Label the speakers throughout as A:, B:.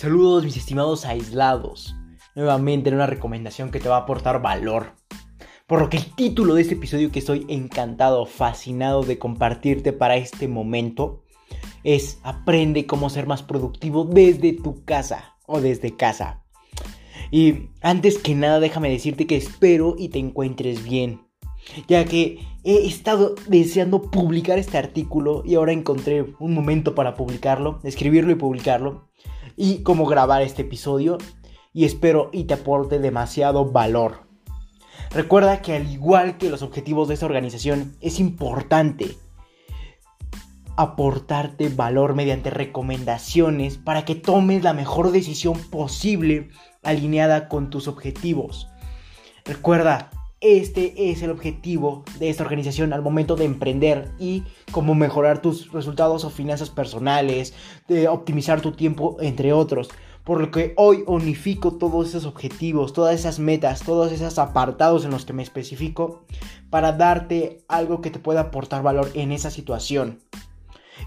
A: Saludos mis estimados aislados. Nuevamente en una recomendación que te va a aportar valor. Por lo que el título de este episodio que estoy encantado, fascinado de compartirte para este momento es Aprende cómo ser más productivo desde tu casa o desde casa. Y antes que nada déjame decirte que espero y te encuentres bien. Ya que he estado deseando publicar este artículo y ahora encontré un momento para publicarlo, escribirlo y publicarlo y cómo grabar este episodio y espero y te aporte demasiado valor. Recuerda que al igual que los objetivos de esta organización es importante aportarte valor mediante recomendaciones para que tomes la mejor decisión posible alineada con tus objetivos. Recuerda, este es el objetivo de esta organización al momento de emprender y cómo mejorar tus resultados o finanzas personales, de optimizar tu tiempo, entre otros. Por lo que hoy unifico todos esos objetivos, todas esas metas, todos esos apartados en los que me especifico para darte algo que te pueda aportar valor en esa situación.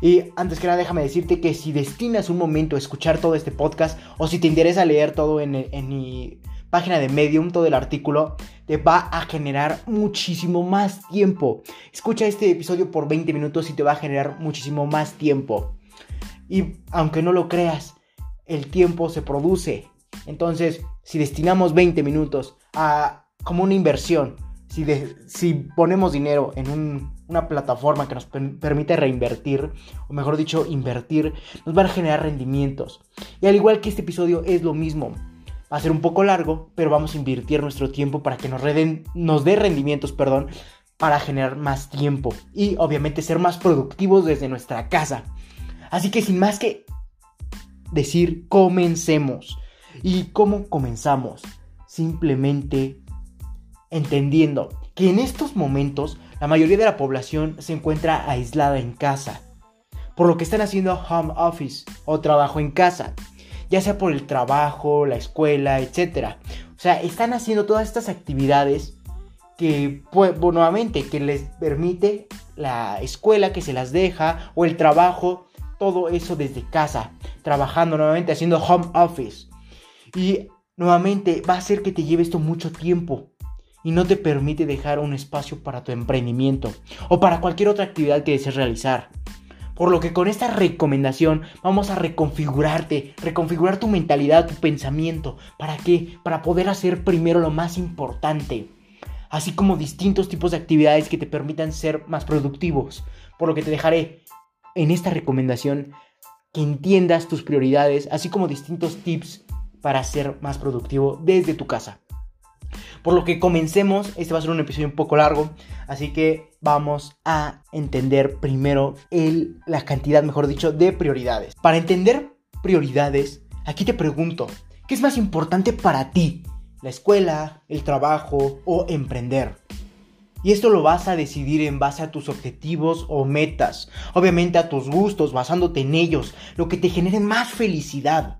A: Y antes que nada déjame decirte que si destinas un momento a escuchar todo este podcast o si te interesa leer todo en, en mi página de Medium, todo el artículo, te va a generar muchísimo más tiempo. Escucha este episodio por 20 minutos y te va a generar muchísimo más tiempo. Y aunque no lo creas, el tiempo se produce. Entonces, si destinamos 20 minutos a como una inversión, si, ponemos dinero en una plataforma que nos permite reinvertir, o mejor dicho, invertir, nos va a generar rendimientos. Y al igual que este episodio es lo mismo va a ser un poco largo, pero vamos a invertir nuestro tiempo para que nos, nos dé rendimientos, perdón, para generar más tiempo y obviamente ser más productivos desde nuestra casa. Así que sin más que decir, comencemos. ¿Y cómo comenzamos? Simplemente entendiendo que en estos momentos la mayoría de la población se encuentra aislada en casa, por lo que están haciendo home office o trabajo en casa ya sea por el trabajo, la escuela, etc. O sea, están haciendo todas estas actividades que, pues, nuevamente, que les permite la escuela que se las deja o el trabajo, todo eso desde casa, trabajando nuevamente, haciendo home office. Y nuevamente va a hacer que te lleve esto mucho tiempo y no te permite dejar un espacio para tu emprendimiento o para cualquier otra actividad que desees realizar. Por lo que con esta recomendación vamos a reconfigurarte, reconfigurar tu mentalidad, tu pensamiento. ¿Para qué? Para poder hacer primero lo más importante. Así como distintos tipos de actividades que te permitan ser más productivos. Por lo que te dejaré en esta recomendación que entiendas tus prioridades, así como distintos tips para ser más productivo desde tu casa. Por lo que comencemos, este va a ser un episodio un poco largo, así que vamos a entender primero el, la cantidad, mejor dicho, de prioridades. Para entender prioridades, aquí te pregunto, ¿qué es más importante para ti? ¿La escuela, el trabajo o emprender? Y esto lo vas a decidir en base a tus objetivos o metas, obviamente a tus gustos, basándote en ellos, lo que te genere más felicidad.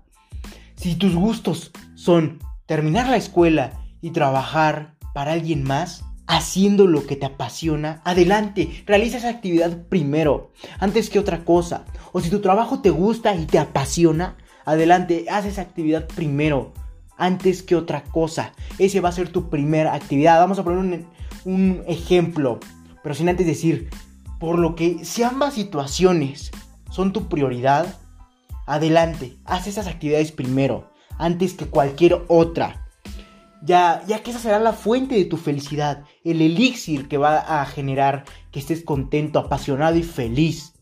A: Si tus gustos son terminar la escuela y trabajar para alguien más, haciendo lo que te apasiona, adelante, realiza esa actividad primero, antes que otra cosa. O si tu trabajo te gusta y te apasiona, adelante, haz esa actividad primero, antes que otra cosa. Ese va a ser tu primera actividad. Vamos a poner un, un ejemplo, pero sin antes decir, por lo que si ambas situaciones son tu prioridad, adelante, haz esas actividades primero, antes que cualquier otra ya, ya que esa será la fuente de tu felicidad, el elixir que va a generar que estés contento, apasionado y feliz.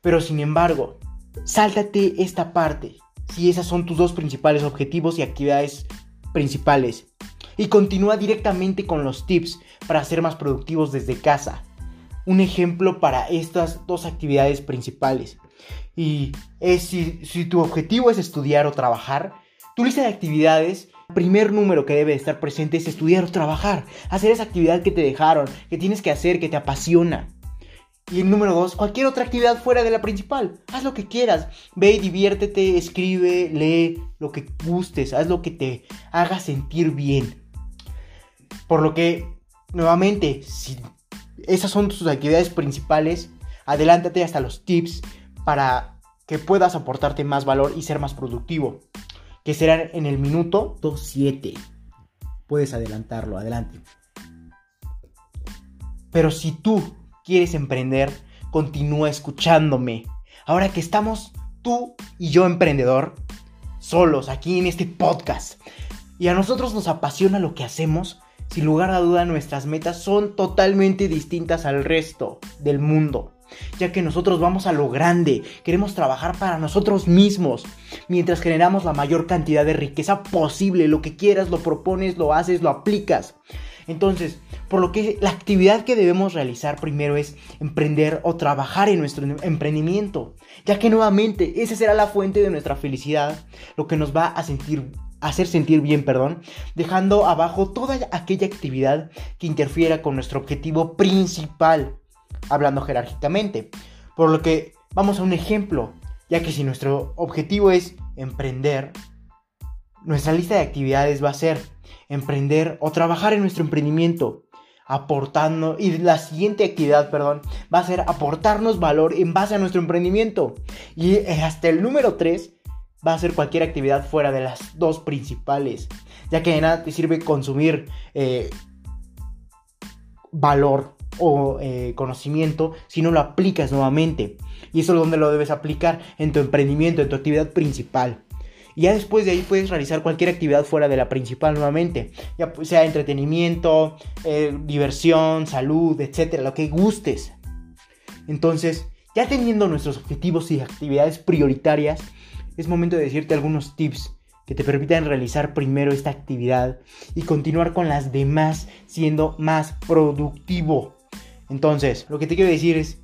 A: Pero sin embargo, sáltate esta parte, si esas son tus dos principales objetivos y actividades principales. Y continúa directamente con los tips para ser más productivos desde casa. Un ejemplo para estas dos actividades principales. Y es si, si tu objetivo es estudiar o trabajar, tu lista de actividades primer número que debe estar presente es estudiar o trabajar, hacer esa actividad que te dejaron, que tienes que hacer, que te apasiona. Y el número dos, cualquier otra actividad fuera de la principal. Haz lo que quieras. Ve y diviértete, escribe, lee lo que gustes, haz lo que te haga sentir bien. Por lo que, nuevamente, si esas son tus actividades principales, adelántate hasta los tips para que puedas aportarte más valor y ser más productivo. Que será en el minuto 7. Puedes adelantarlo, adelante. Pero si tú quieres emprender, continúa escuchándome. Ahora que estamos tú y yo emprendedor, solos aquí en este podcast, y a nosotros nos apasiona lo que hacemos, sin lugar a duda nuestras metas son totalmente distintas al resto del mundo ya que nosotros vamos a lo grande, queremos trabajar para nosotros mismos, mientras generamos la mayor cantidad de riqueza posible, lo que quieras, lo propones, lo haces, lo aplicas. Entonces, por lo que la actividad que debemos realizar primero es emprender o trabajar en nuestro emprendimiento, ya que nuevamente esa será la fuente de nuestra felicidad, lo que nos va a sentir hacer sentir bien, perdón, dejando abajo toda aquella actividad que interfiera con nuestro objetivo principal, hablando jerárquicamente. Por lo que vamos a un ejemplo, ya que si nuestro objetivo es emprender, nuestra lista de actividades va a ser emprender o trabajar en nuestro emprendimiento, aportando, y la siguiente actividad, perdón, va a ser aportarnos valor en base a nuestro emprendimiento. Y hasta el número 3 va a ser cualquier actividad fuera de las dos principales, ya que de nada te sirve consumir eh, valor o eh, conocimiento si no lo aplicas nuevamente. Y eso es donde lo debes aplicar en tu emprendimiento, en tu actividad principal. Y ya después de ahí puedes realizar cualquier actividad fuera de la principal nuevamente. Ya sea entretenimiento, eh, diversión, salud, etcétera, lo que gustes. Entonces, ya teniendo nuestros objetivos y actividades prioritarias, es momento de decirte algunos tips que te permitan realizar primero esta actividad y continuar con las demás siendo más productivo. Entonces, lo que te quiero decir es,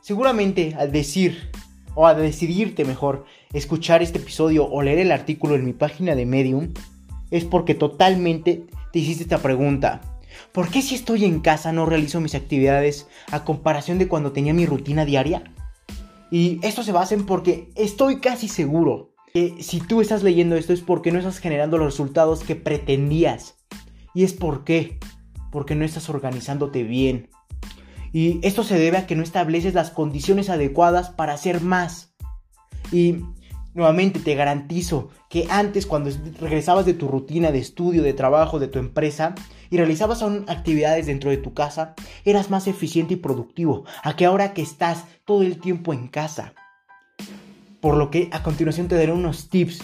A: seguramente al decir o a decidirte mejor escuchar este episodio o leer el artículo en mi página de Medium, es porque totalmente te hiciste esta pregunta. ¿Por qué si estoy en casa no realizo mis actividades a comparación de cuando tenía mi rutina diaria? Y esto se basa en porque estoy casi seguro que si tú estás leyendo esto es porque no estás generando los resultados que pretendías. Y es por qué. Porque no estás organizándote bien. Y esto se debe a que no estableces las condiciones adecuadas para hacer más. Y nuevamente te garantizo que antes cuando regresabas de tu rutina de estudio, de trabajo, de tu empresa y realizabas actividades dentro de tu casa, eras más eficiente y productivo a que ahora que estás todo el tiempo en casa. Por lo que a continuación te daré unos tips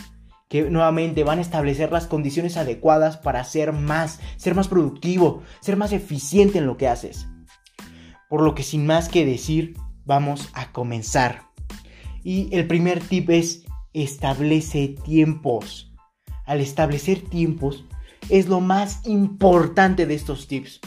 A: que nuevamente van a establecer las condiciones adecuadas para ser más, ser más productivo, ser más eficiente en lo que haces. Por lo que sin más que decir, vamos a comenzar. Y el primer tip es establece tiempos. Al establecer tiempos es lo más importante de estos tips.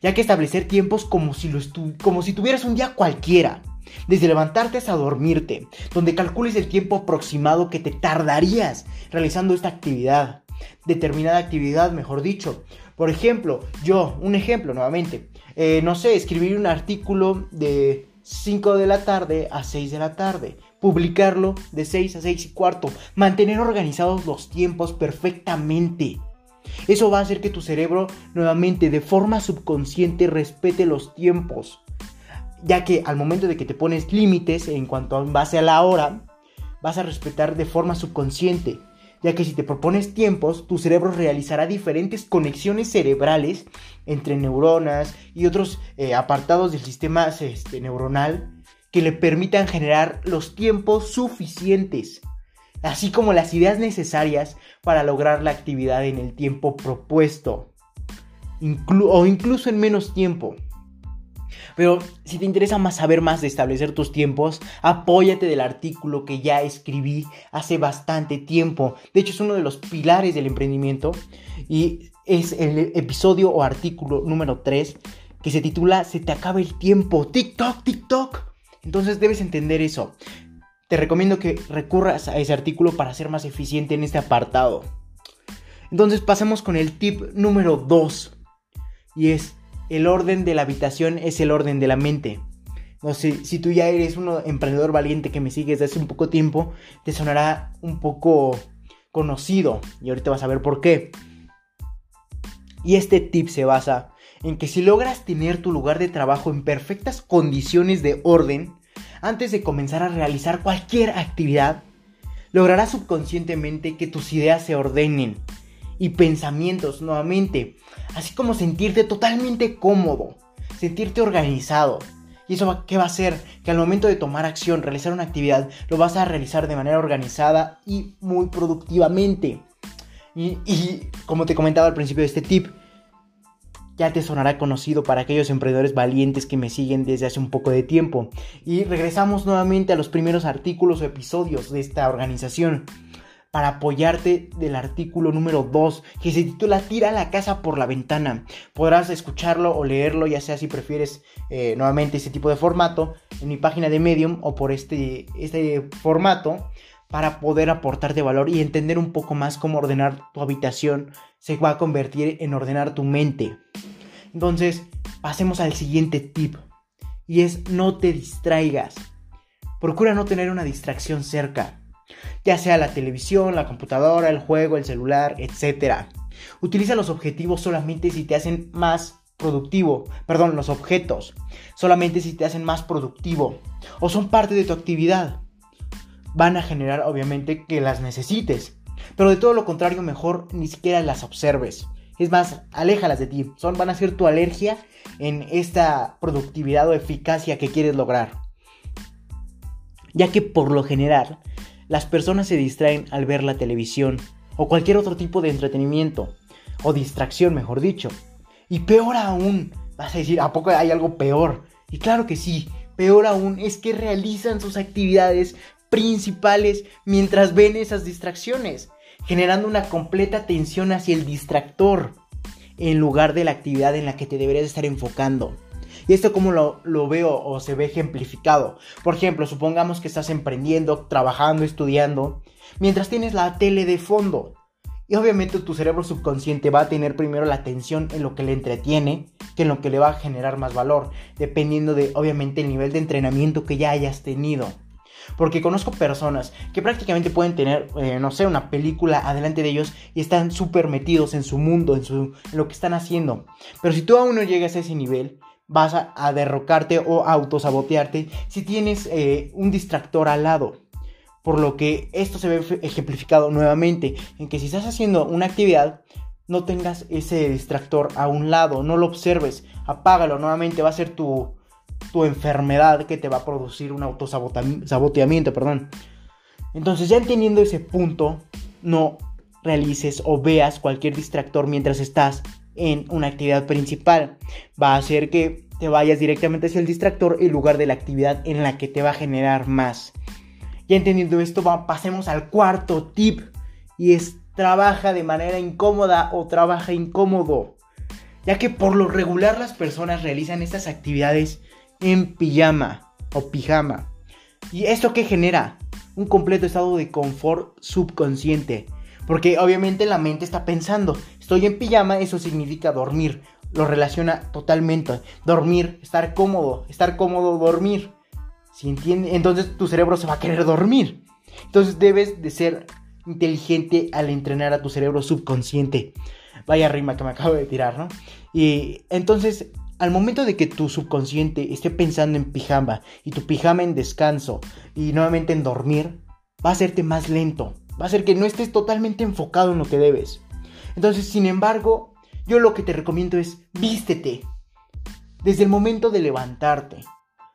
A: Ya que establecer tiempos como si, lo como si tuvieras un día cualquiera. Desde levantarte hasta dormirte, donde calcules el tiempo aproximado que te tardarías realizando esta actividad. Determinada actividad, mejor dicho. Por ejemplo, yo, un ejemplo nuevamente, eh, no sé, escribir un artículo de 5 de la tarde a 6 de la tarde, publicarlo de 6 a 6 y cuarto, mantener organizados los tiempos perfectamente. Eso va a hacer que tu cerebro nuevamente de forma subconsciente respete los tiempos, ya que al momento de que te pones límites en cuanto a base a la hora, vas a respetar de forma subconsciente ya que si te propones tiempos, tu cerebro realizará diferentes conexiones cerebrales entre neuronas y otros eh, apartados del sistema este, neuronal que le permitan generar los tiempos suficientes, así como las ideas necesarias para lograr la actividad en el tiempo propuesto, o incluso en menos tiempo. Pero si te interesa más saber más de establecer tus tiempos, apóyate del artículo que ya escribí hace bastante tiempo. De hecho, es uno de los pilares del emprendimiento y es el episodio o artículo número 3 que se titula Se te acaba el tiempo. TikTok, TikTok. Entonces debes entender eso. Te recomiendo que recurras a ese artículo para ser más eficiente en este apartado. Entonces pasemos con el tip número 2. Y es el orden de la habitación es el orden de la mente. No sé, si tú ya eres un emprendedor valiente que me sigues desde hace un poco tiempo, te sonará un poco conocido y ahorita vas a ver por qué. Y este tip se basa en que si logras tener tu lugar de trabajo en perfectas condiciones de orden, antes de comenzar a realizar cualquier actividad, lograrás subconscientemente que tus ideas se ordenen y pensamientos nuevamente, así como sentirte totalmente cómodo, sentirte organizado. ¿Y eso qué va a hacer? Que al momento de tomar acción, realizar una actividad, lo vas a realizar de manera organizada y muy productivamente. Y, y como te comentaba al principio de este tip, ya te sonará conocido para aquellos emprendedores valientes que me siguen desde hace un poco de tiempo. Y regresamos nuevamente a los primeros artículos o episodios de esta organización para apoyarte del artículo número 2 que se titula Tira la casa por la ventana. Podrás escucharlo o leerlo, ya sea si prefieres eh, nuevamente ese tipo de formato, en mi página de Medium o por este, este formato para poder aportarte valor y entender un poco más cómo ordenar tu habitación se va a convertir en ordenar tu mente. Entonces, pasemos al siguiente tip y es no te distraigas. Procura no tener una distracción cerca, ya sea la televisión, la computadora, el juego, el celular, etc. Utiliza los objetivos solamente si te hacen más productivo, perdón, los objetos, solamente si te hacen más productivo o son parte de tu actividad van a generar obviamente que las necesites. Pero de todo lo contrario, mejor ni siquiera las observes. Es más, aléjalas de ti. Son, van a ser tu alergia en esta productividad o eficacia que quieres lograr. Ya que por lo general, las personas se distraen al ver la televisión o cualquier otro tipo de entretenimiento o distracción, mejor dicho. Y peor aún, vas a decir, ¿a poco hay algo peor? Y claro que sí, peor aún es que realizan sus actividades principales mientras ven esas distracciones, generando una completa atención hacia el distractor en lugar de la actividad en la que te deberías estar enfocando. Y esto como lo, lo, veo o se ve ejemplificado. Por ejemplo, supongamos que estás emprendiendo, trabajando, estudiando, mientras tienes la tele de fondo. Y obviamente tu cerebro subconsciente va a tener primero la atención en lo que le entretiene que en lo que le va a generar más valor, dependiendo de obviamente el nivel de entrenamiento que ya hayas tenido. Porque conozco personas que prácticamente pueden tener, eh, no sé, una película adelante de ellos y están súper metidos en su mundo, en, su, lo que están haciendo. Pero si tú aún no llegas a ese nivel, vas a, derrocarte o autosabotearte si tienes eh, un distractor al lado. Por lo que esto se ve ejemplificado nuevamente en que si estás haciendo una actividad, no tengas ese distractor a un lado, no lo observes, apágalo nuevamente, va a ser tu, tu enfermedad que te va a producir un autosaboteamiento, perdón. Entonces ya entendiendo ese punto, no realices o veas cualquier distractor mientras estás en una actividad principal. Va a hacer que te vayas directamente hacia el distractor en lugar de la actividad en la que te va a generar más. Ya entendiendo esto, pasemos al cuarto tip y es trabaja de manera incómoda o trabaja incómodo. Ya que por lo regular las personas realizan estas actividades en pijama o pijama. ¿Y esto qué genera? Un completo estado de confort subconsciente. Porque obviamente la mente está pensando, estoy en pijama, eso significa dormir. Lo relaciona totalmente. Dormir, estar cómodo, estar cómodo, dormir. Si entiende, entonces tu cerebro se va a querer dormir. Entonces debes de ser inteligente al entrenar a tu cerebro subconsciente. Vaya rima que me acabo de tirar, ¿no? Y entonces al momento de que tu subconsciente esté pensando en pijama y tu pijama en descanso y nuevamente en dormir, va a hacerte más lento, va a hacer que no estés totalmente enfocado en lo que debes. Entonces, sin embargo, yo lo que te recomiendo es vístete desde el momento de levantarte.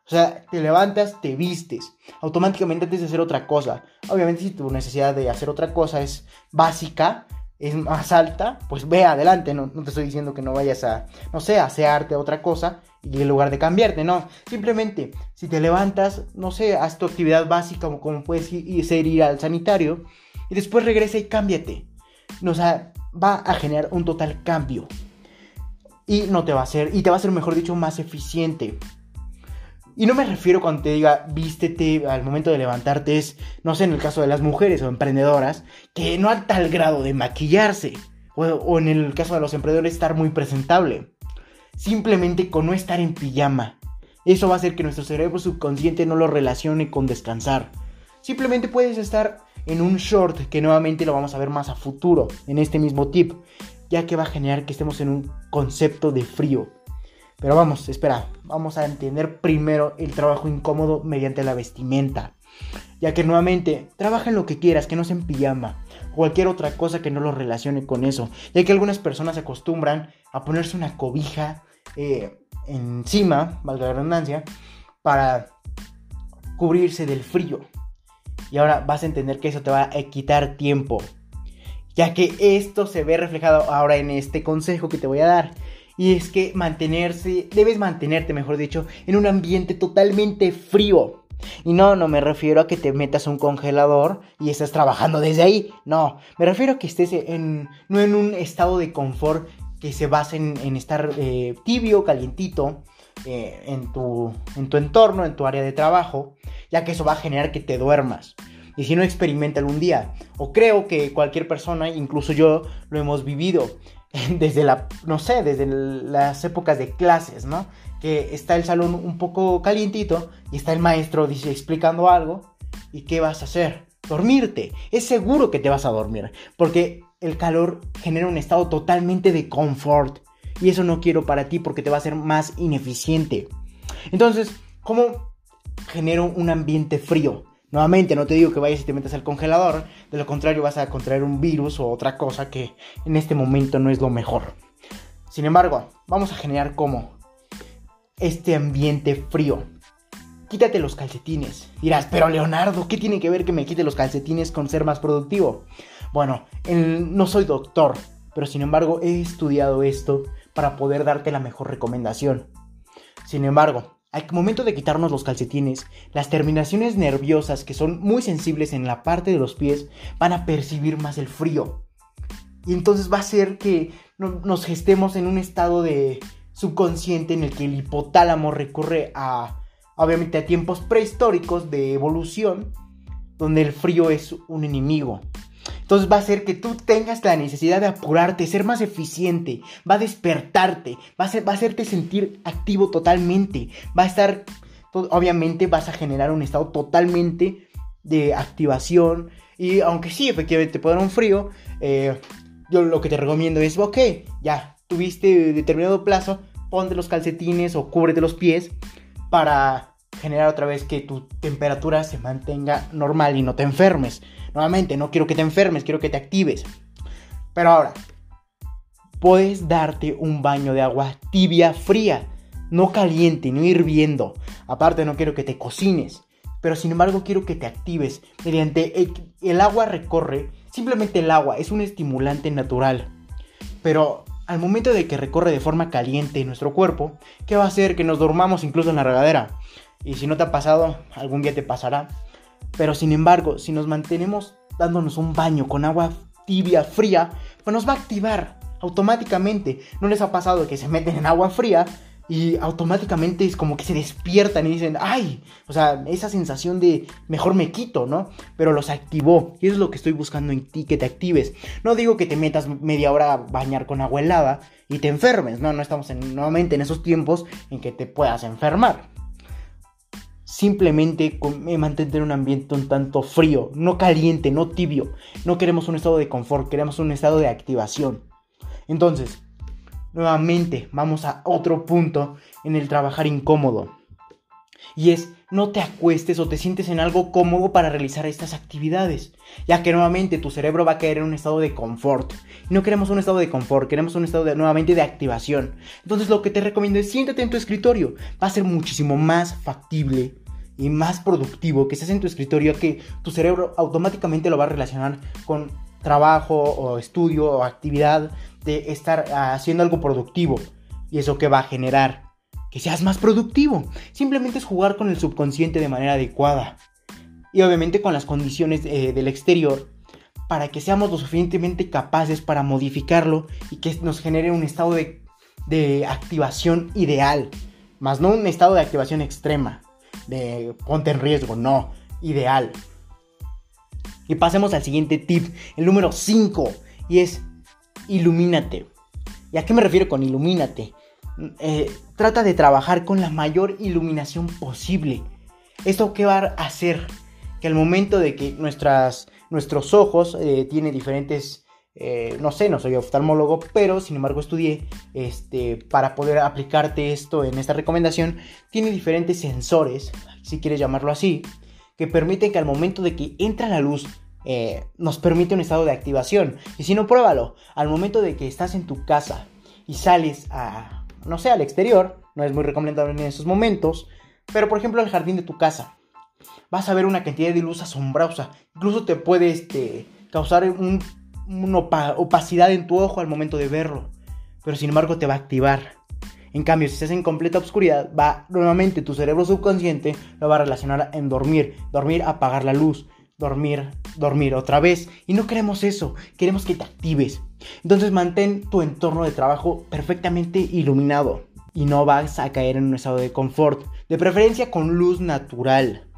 A: O sea, te levantas, te vistes, automáticamente antes de hacer otra cosa. Obviamente si tu necesidad de hacer otra cosa es básica, es más alta, pues ve adelante, no, te estoy diciendo que no vayas a, no sé, a asearte otra cosa y en lugar de cambiarte, no, simplemente si te levantas, no sé, haz tu actividad básica como, como puedes ser ir al sanitario y después regresa y cámbiate, o sea, va a generar un total cambio y no te va a hacer, y te va a ser mejor dicho más eficiente. Y no me refiero cuando te diga vístete al momento de levantarte, es, no sé, en el caso de las mujeres o emprendedoras, que no a tal grado de maquillarse. O, en el caso de los emprendedores, estar muy presentable. Simplemente con no estar en pijama. Eso va a hacer que nuestro cerebro subconsciente no lo relacione con descansar. Simplemente puedes estar en un short que nuevamente lo vamos a ver más a futuro en este mismo tip, ya que va a generar que estemos en un concepto de frío. Pero vamos, espera, vamos a entender primero el trabajo incómodo mediante la vestimenta. Ya que nuevamente, trabaja en lo que quieras, que no sea en pijama. Cualquier otra cosa que no lo relacione con eso. Ya que algunas personas se acostumbran a ponerse una cobija eh, encima, valga la redundancia, para cubrirse del frío. Y ahora vas a entender que eso te va a quitar tiempo. Ya que esto se ve reflejado ahora en este consejo que te voy a dar. Y es que mantenerse, debes mantenerte, mejor dicho, en un ambiente totalmente frío. Y no, no me refiero a que te metas un congelador y estés trabajando desde ahí. No, me refiero a que estés en, no en un estado de confort que se base en, estar eh, tibio, calientito, eh, en, tu, en tu entorno, en tu área de trabajo, ya que eso va a generar que te duermas. Y si no, experimenta algún día. O creo que cualquier persona, incluso yo, lo hemos vivido desde la, no sé, desde las épocas de clases, ¿no? Que está el salón un poco calientito y está el maestro dice, explicando algo. ¿Y qué vas a hacer? Dormirte. Es seguro que te vas a dormir. Porque el calor genera un estado totalmente de confort. Y eso no quiero para ti porque te va a hacer más ineficiente. Entonces, ¿cómo genero un ambiente frío? Nuevamente, no te digo que vayas y te metas al congelador, de lo contrario vas a contraer un virus o otra cosa que en este momento no es lo mejor. Sin embargo, vamos a generar como este ambiente frío. Quítate los calcetines. Dirás, pero Leonardo, ¿qué tiene que ver que me quite los calcetines con ser más productivo? Bueno, no soy doctor, pero sin embargo he estudiado esto para poder darte la mejor recomendación. Sin embargo, al momento de quitarnos los calcetines, las terminaciones nerviosas que son muy sensibles en la parte de los pies van a percibir más el frío. Y entonces va a ser que nos gestemos en un estado de subconsciente en el que el hipotálamo recurre a, obviamente, a tiempos prehistóricos de evolución, donde el frío es un enemigo. Entonces va a hacer que tú tengas la necesidad de apurarte, ser más eficiente, va a despertarte, va a, va a hacerte sentir activo totalmente, va a estar, obviamente vas a generar un estado totalmente de activación y aunque sí, efectivamente te puede dar un frío, eh, yo lo que te recomiendo es, ok, ya tuviste determinado plazo, ponte los calcetines o cúbrete los pies para generar otra vez que tu temperatura se mantenga normal y no te enfermes. Nuevamente, no quiero que te enfermes, quiero que te actives. Pero ahora, puedes darte un baño de agua tibia, fría, no caliente, no hirviendo. Aparte, no quiero que te cocines, pero sin embargo quiero que te actives mediante el, agua recorre, simplemente el agua es un estimulante natural. Pero al momento de que recorre de forma caliente nuestro cuerpo, ¿qué va a hacer? Que nos dormamos incluso en la regadera. Y si no te ha pasado, algún día te pasará. Pero sin embargo, si nos mantenemos dándonos un baño con agua tibia, fría, pues nos va a activar automáticamente. ¿No les ha pasado que se meten en agua fría y automáticamente es como que se despiertan y dicen, ay, o sea, esa sensación de mejor me quito, ¿no? Pero los activó y eso es lo que estoy buscando en ti, que te actives. No digo que te metas media hora a bañar con agua helada y te enfermes, no, no estamos nuevamente en esos tiempos en que te puedas enfermar simplemente eh, mantener un ambiente un tanto frío, no caliente, no tibio. No queremos un estado de confort, queremos un estado de activación. Entonces, nuevamente vamos a otro punto en el trabajar incómodo. Y es, no te acuestes o te sientes en algo cómodo para realizar estas actividades, ya que nuevamente tu cerebro va a caer en un estado de confort. No queremos un estado de confort, queremos un estado de, nuevamente de activación. Entonces lo que te recomiendo es siéntate en tu escritorio. Va a ser muchísimo más factible y más productivo que estés en tu escritorio que tu cerebro automáticamente lo va a relacionar con trabajo o estudio o actividad de estar haciendo algo productivo. ¿Y eso que va a generar? Que seas más productivo. Simplemente es jugar con el subconsciente de manera adecuada. Y obviamente con las condiciones eh, del exterior para que seamos lo suficientemente capaces para modificarlo y que nos genere un estado de, de activación ideal. Más no un estado de activación extrema de ponte en riesgo, no, ideal. Y pasemos al siguiente tip, el número 5, y es ilumínate. ¿Y a qué me refiero con ilumínate? Eh, trata de trabajar con la mayor iluminación posible. ¿Esto qué va a hacer? Que al momento de que nuestras, nuestros ojos eh, tienen diferentes eh, no sé, no soy oftalmólogo, pero sin embargo estudié este, para poder aplicarte esto en esta recomendación. Tiene diferentes sensores, si quieres llamarlo así, que permiten que al momento de que entra la luz eh, nos permite un estado de activación. Y si no, pruébalo. Al momento de que estás en tu casa y sales a, no sé, al exterior, no es muy recomendable en esos momentos, pero por ejemplo al jardín de tu casa, vas a ver una cantidad de luz asombrosa. Incluso te puede este, causar una opacidad en tu ojo al momento de verlo. Pero sin embargo te va a activar. En cambio, si estás en completa oscuridad, va nuevamente tu cerebro subconsciente lo va a relacionar en dormir. Dormir, apagar la luz. Dormir, dormir otra vez. Y no queremos eso. Queremos que te actives. Entonces mantén tu entorno de trabajo perfectamente iluminado. Y no vas a caer en un estado de confort. De preferencia con luz natural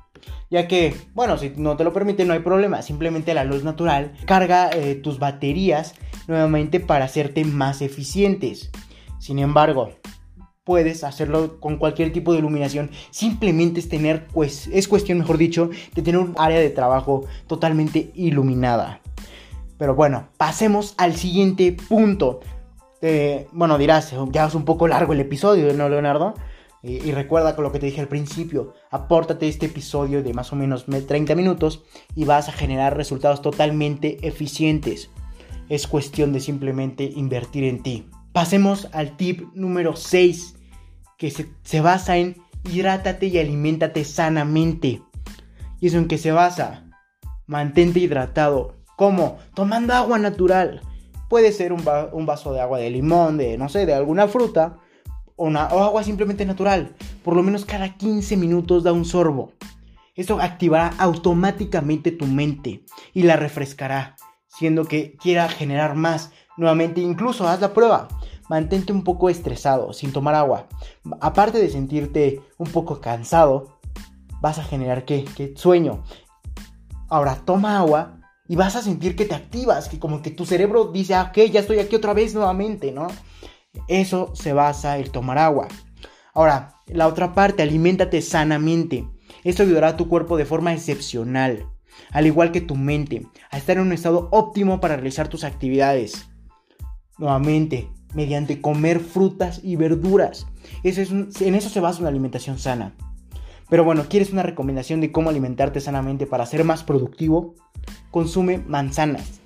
A: ya que, bueno, si no te lo permite no hay problema, simplemente la luz natural carga eh, tus baterías nuevamente para hacerte más eficientes. Sin embargo, puedes hacerlo con cualquier tipo de iluminación. Simplemente es tener, pues, es cuestión, mejor dicho, de tener un área de trabajo totalmente iluminada. Pero bueno, pasemos al siguiente punto. Bueno, dirás, ya es un poco largo el episodio, ¿no, Leonardo? Y recuerda con lo que te dije al principio, apórtate este episodio de más o menos 30 minutos y vas a generar resultados totalmente eficientes. Es cuestión de simplemente invertir en ti. Pasemos al tip número 6, que se, basa en hidrátate y aliméntate sanamente. ¿Y eso en qué se basa? Mantente hidratado. ¿Cómo? Tomando agua natural. Puede ser un vaso de agua de limón, de no sé, de alguna fruta o, agua simplemente natural. Por lo menos cada 15 minutos da un sorbo. Esto activará automáticamente tu mente y la refrescará, siendo que quiera generar más. Nuevamente, incluso haz la prueba. Mantente un poco estresado sin tomar agua. Aparte de sentirte un poco cansado, vas a generar ¿qué? ¿Qué? sueño. Ahora toma agua y vas a sentir que te activas, que como que tu cerebro dice, ah, ok, ya estoy aquí otra vez nuevamente, ¿no? Eso se basa en tomar agua. Ahora, la otra parte, aliméntate sanamente. Esto ayudará a tu cuerpo de forma excepcional, al igual que tu mente, a estar en un estado óptimo para realizar tus actividades. Nuevamente, mediante comer frutas y verduras. Eso es en eso se basa una alimentación sana. Pero bueno, ¿quieres una recomendación de cómo alimentarte sanamente para ser más productivo? Consume manzanas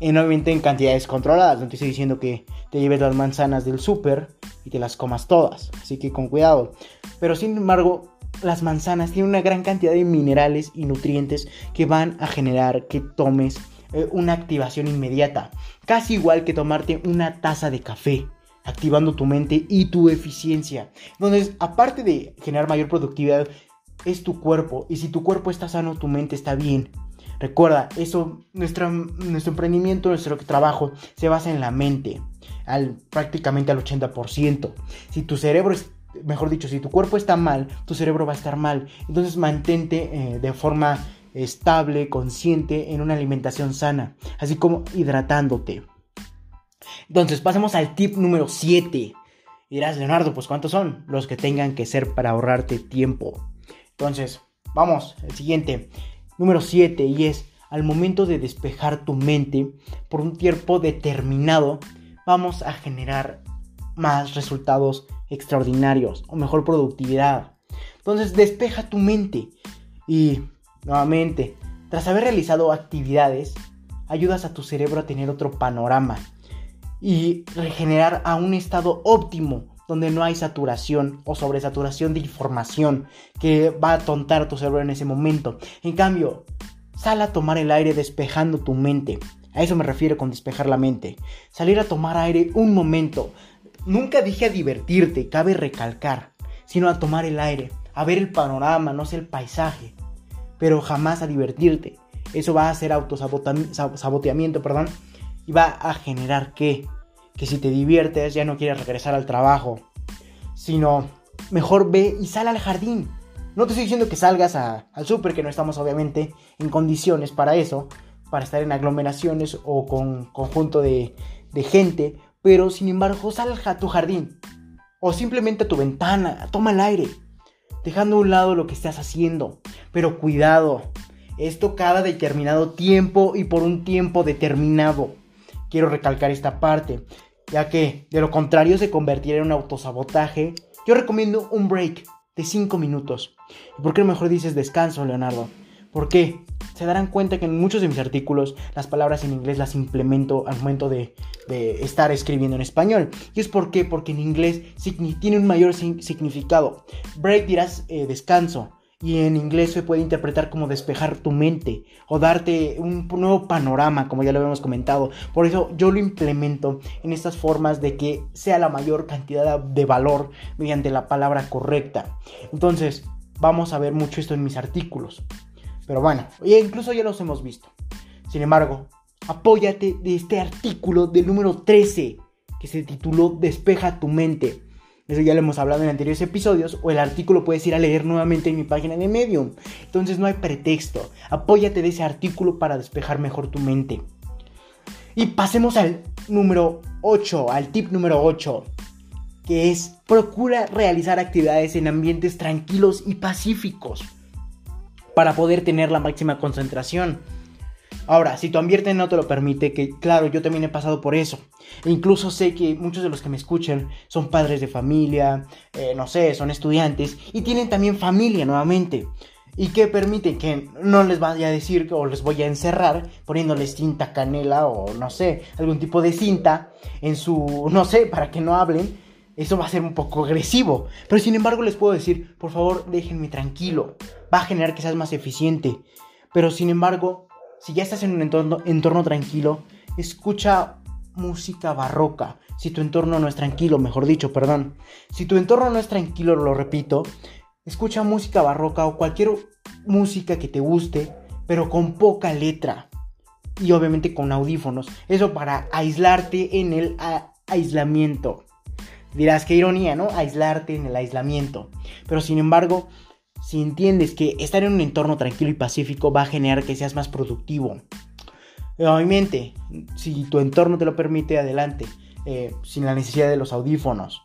A: obviamente en cantidades controladas. No te estoy diciendo que te lleves las manzanas del súper y te las comas todas. Así que con cuidado. Pero sin embargo, las manzanas tienen una gran cantidad de minerales y nutrientes que van a generar que tomes eh, una activación inmediata. Casi igual que tomarte una taza de café. Activando tu mente y tu eficiencia. Entonces, aparte de generar mayor productividad, es tu cuerpo. Y si tu cuerpo está sano, tu mente está bien. Recuerda, eso, nuestro, nuestro emprendimiento, nuestro trabajo se basa en la mente, al, prácticamente al 80%. Si tu cerebro es, mejor dicho, si tu cuerpo está mal, tu cerebro va a estar mal. Entonces mantente eh, de forma estable, consciente, en una alimentación sana, así como hidratándote. Entonces, pasemos al tip número 7. Dirás, Leonardo, pues ¿cuántos son? Los que tengan que ser para ahorrarte tiempo. Entonces, vamos, el siguiente. Número 7 y es al momento de despejar tu mente por un tiempo determinado, vamos a generar más resultados extraordinarios o mejor productividad. Entonces despeja tu mente y nuevamente, tras haber realizado actividades, ayudas a tu cerebro a tener otro panorama y regenerar a un estado óptimo donde no hay saturación o sobresaturación de información que va a tontar tu cerebro en ese momento. En cambio, sal a tomar el aire despejando tu mente. A eso me refiero con despejar la mente. Salir a tomar aire un momento. Nunca dije a divertirte, cabe recalcar, sino a tomar el aire, a ver el panorama, no sé el paisaje, pero jamás a divertirte. Eso va a ser autosaboteamiento, perdón, y va a generar que que si te diviertes ya no quieres regresar al trabajo, sino mejor ve y sal al jardín. No te estoy diciendo que salgas al súper, que no estamos obviamente en condiciones para eso, para estar en aglomeraciones o con conjunto de, de gente, pero sin embargo sal a tu jardín o simplemente a tu ventana, toma el aire, dejando a un lado lo que estás haciendo, pero cuidado, esto cada determinado tiempo y por un tiempo determinado. Quiero recalcar esta parte ya que de lo contrario se convertiría en un autosabotaje, yo recomiendo un break de 5 minutos. ¿Y por qué mejor dices descanso, Leonardo? ¿Por qué? Se darán cuenta que en muchos de mis artículos las palabras en inglés las implemento al momento de, estar escribiendo en español. ¿Y es por? Porque en inglés tiene un mayor significado. Break dirás eh, descanso. Y en inglés se puede interpretar como despejar tu mente o darte un nuevo panorama, como ya lo habíamos comentado. Por eso yo lo implemento en estas formas de que sea la mayor cantidad de valor mediante la palabra correcta. Entonces, vamos a ver mucho esto en mis artículos. Pero bueno, incluso ya los hemos visto. Sin embargo, apóyate de este artículo del número 13 que se tituló Despeja tu mente. Eso ya lo hemos hablado en anteriores episodios o el artículo puedes ir a leer nuevamente en mi página de Medium. Entonces no hay pretexto. Apóyate de ese artículo para despejar mejor tu mente. Y pasemos al número 8, al tip número 8, que es procura realizar actividades en ambientes tranquilos y pacíficos para poder tener la máxima concentración. Ahora, si tu ambiente no te lo permite, que claro, yo también he pasado por eso. E incluso sé que muchos de los que me escuchan son padres de familia, eh, no sé, son estudiantes y tienen también familia nuevamente. Y que permite que no les vaya a decir o les voy a encerrar poniéndoles cinta canela o no sé, algún tipo de cinta en su, no sé, para que no hablen. Eso va a ser un poco agresivo. Pero sin embargo les puedo decir, por favor, déjenme tranquilo. Va a generar que seas más eficiente. Pero sin embargo, si ya estás en un entorno, tranquilo, escucha música barroca. Si tu entorno no es tranquilo, mejor dicho, perdón. Si tu entorno no es tranquilo, lo repito, escucha música barroca o cualquier música que te guste, pero con poca letra. Y obviamente con audífonos. Eso para aislarte en el aislamiento. Dirás, qué ironía, ¿no? Aislarte en el aislamiento. Pero sin embargo, si entiendes que estar en un entorno tranquilo y pacífico va a generar que seas más productivo. Obviamente, si tu entorno te lo permite, adelante, eh, sin la necesidad de los audífonos.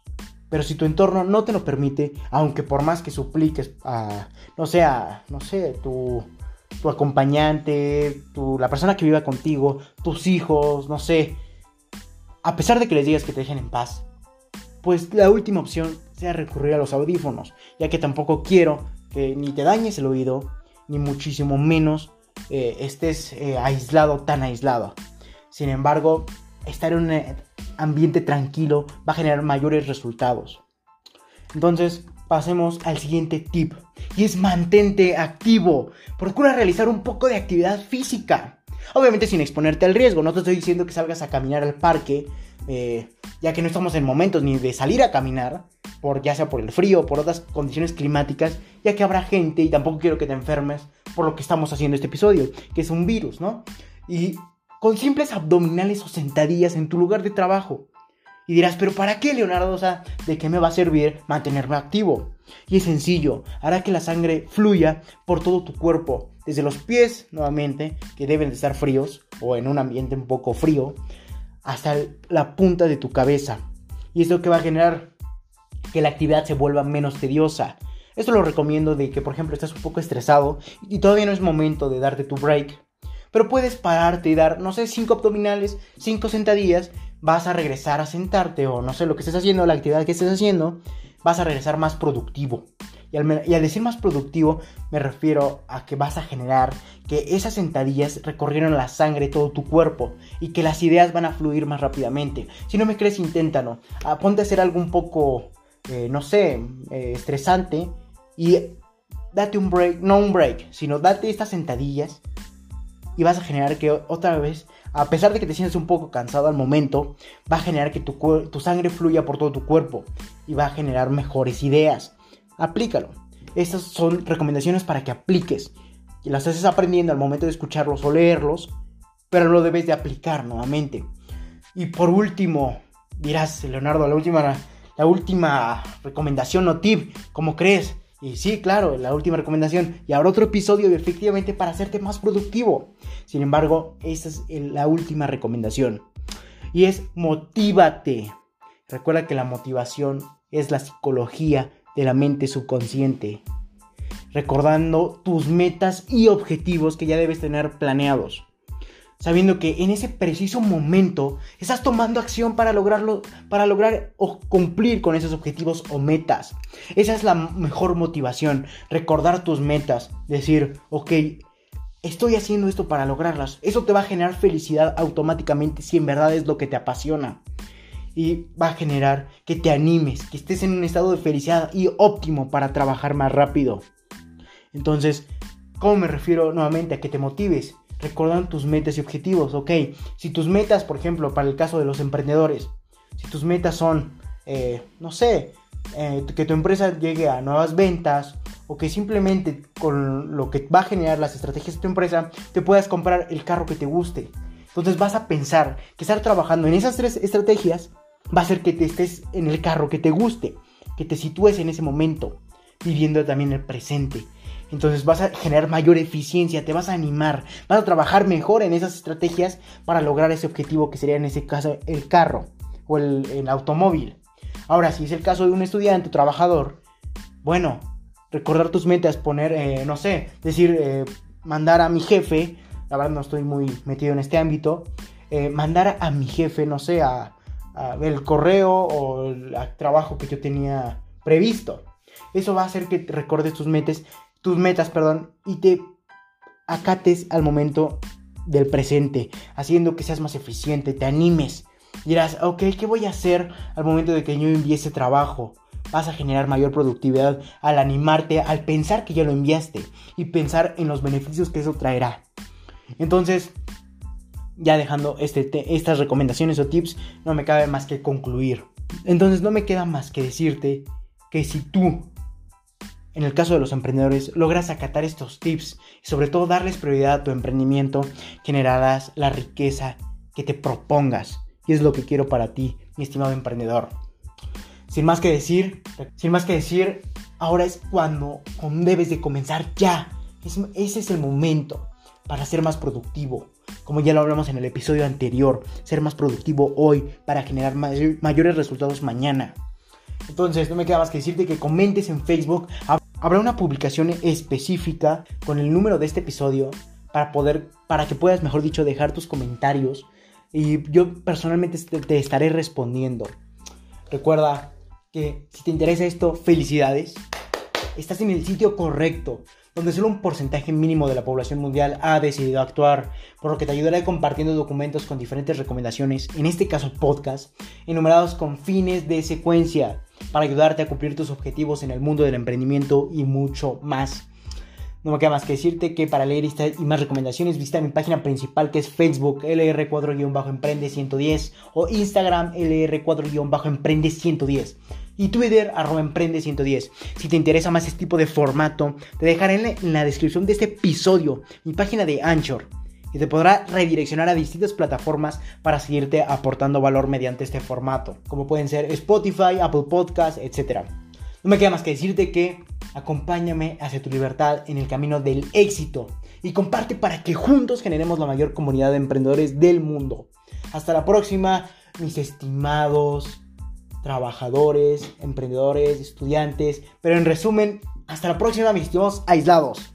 A: Pero si tu entorno no te lo permite, aunque por más que supliques a, no sé, no sé, tu, tu acompañante, tu, la persona que viva contigo, tus hijos, no sé, a pesar de que les digas que te dejen en paz, pues la última opción sea recurrir a los audífonos, ya que tampoco quiero que ni te dañes el oído, ni muchísimo menos eh, estés eh, aislado, tan aislado. Sin embargo, estar en un ambiente tranquilo va a generar mayores resultados. Entonces, pasemos al siguiente tip. Y es mantente activo. Procura realizar un poco de actividad física. Obviamente sin exponerte al riesgo. No te estoy diciendo que salgas a caminar al parque. Eh, ya que no estamos en momentos ni de salir a caminar por ya sea por el frío por otras condiciones climáticas, ya que habrá gente y tampoco quiero que te enfermes por lo que estamos haciendo este episodio, que es un virus, ¿no? Y con simples abdominales o sentadillas en tu lugar de trabajo. Y dirás, pero ¿para qué, Leonardo? O sea, ¿de qué me va a servir mantenerme activo? Y es sencillo, hará que la sangre fluya por todo tu cuerpo, desde los pies, nuevamente, que deben de estar fríos, o en un ambiente un poco frío, hasta la punta de tu cabeza. Y esto que va a generar que la actividad se vuelva menos tediosa. Esto lo recomiendo de que, por ejemplo, estás un poco estresado y todavía no es momento de darte tu break. Pero puedes pararte y dar, no sé, 5 abdominales, 5 sentadillas, vas a regresar a sentarte o no sé lo que estés haciendo, la actividad que estés haciendo, vas a regresar más productivo. Y al, decir más productivo me refiero a que vas a generar que esas sentadillas recorrieron la sangre todo tu cuerpo y que las ideas van a fluir más rápidamente. Si no me crees, inténtalo. Ah, ponte a hacer algo un poco eh, no sé, eh, estresante y date un break, no un break, sino date estas sentadillas y vas a generar que otra vez, a pesar de que te sientes un poco cansado al momento, va a generar que tu, tu sangre fluya por todo tu cuerpo y va a generar mejores ideas. Aplícalo. Estas son recomendaciones para que apliques. Las haces aprendiendo al momento de escucharlos o leerlos, pero lo debes de aplicar nuevamente. Y por último, dirás, Leonardo, la última la última recomendación o tip, ¿cómo crees? Y sí, claro, la última recomendación. Y ahora otro episodio efectivamente para hacerte más productivo. Sin embargo, esta es la última recomendación. Y es motívate. Recuerda que la motivación es la psicología de la mente subconsciente. Recordando tus metas y objetivos que ya debes tener planeados sabiendo que en ese preciso momento estás tomando acción para lograrlo, para lograr o cumplir con esos objetivos o metas. Esa es la mejor motivación, recordar tus metas, decir, ok, estoy haciendo esto para lograrlas. Eso te va a generar felicidad automáticamente si en verdad es lo que te apasiona. Y va a generar que te animes, que estés en un estado de felicidad y óptimo para trabajar más rápido. Entonces, ¿cómo me refiero nuevamente a que te motives? Recordando tus metas y objetivos, ok. Si tus metas, por ejemplo, para el caso de los emprendedores, si tus metas son, eh, no sé, eh, que tu empresa llegue a nuevas ventas o que simplemente con lo que va a generar las estrategias de tu empresa te puedas comprar el carro que te guste. Entonces vas a pensar que estar trabajando en esas tres estrategias va a hacer que te estés en el carro que te guste, que te sitúes en ese momento, viviendo también el presente. Entonces vas a generar mayor eficiencia, te vas a animar, vas a trabajar mejor en esas estrategias para lograr ese objetivo que sería en ese caso el carro o el, automóvil. Ahora, si es el caso de un estudiante o trabajador, bueno, recordar tus metas, poner, eh, no sé, decir, eh, mandar a mi jefe, la verdad no estoy muy metido en este ámbito, eh, mandar a mi jefe, no sé, a, ver el correo o el trabajo que yo tenía previsto. Eso va a hacer que recordes tus metas, tus metas, perdón, y te acates al momento del presente, haciendo que seas más eficiente, te animes. Dirás, ok, ¿qué voy a hacer al momento de que yo envíe ese trabajo? vas a generar mayor productividad al animarte, al pensar que ya lo enviaste y pensar en los beneficios que eso traerá. Entonces, ya dejando este estas recomendaciones o tips, no me cabe más que concluir. Entonces, no me queda más que decirte que si tú, en el caso de los emprendedores, logras acatar estos tips y sobre todo darles prioridad a tu emprendimiento, generarás la riqueza que te propongas. Y es lo que quiero para ti, mi estimado emprendedor. Sin más que decir, sin más que decir, ahora es cuando debes de comenzar ya. ese es el momento para ser más productivo. Como ya lo hablamos en el episodio anterior, ser más productivo hoy para generar mayores resultados mañana. Entonces, no me queda más que decirte que comentes en Facebook. Habrá una publicación específica con el número de este episodio para poder, para que puedas, mejor dicho, dejar tus comentarios. Y yo personalmente te estaré respondiendo. Recuerda, que si te interesa esto, felicidades. Estás en el sitio correcto, donde solo un porcentaje mínimo de la población mundial ha decidido actuar, por lo que te ayudaré compartiendo documentos con diferentes recomendaciones, en este caso podcast, enumerados con fines de secuencia, para ayudarte a cumplir tus objetivos en el mundo del emprendimiento y mucho más. No me queda más que decirte que para leer esta y más recomendaciones visita mi página principal que es Facebook LR4-Emprende 110 o Instagram LR4-Emprende 110 y Twitter arroba emprende 110. Si te interesa más este tipo de formato, te dejaré en la, descripción de este episodio mi página de Anchor y te podrá redireccionar a distintas plataformas para seguirte aportando valor mediante este formato, como pueden ser Spotify, Apple Podcasts, etc. No me queda más que decirte que acompáñame hacia tu libertad en el camino del éxito y comparte para que juntos generemos la mayor comunidad de emprendedores del mundo. Hasta la próxima, mis estimados trabajadores, emprendedores, estudiantes. Pero en resumen, hasta la próxima, mis estimados aislados.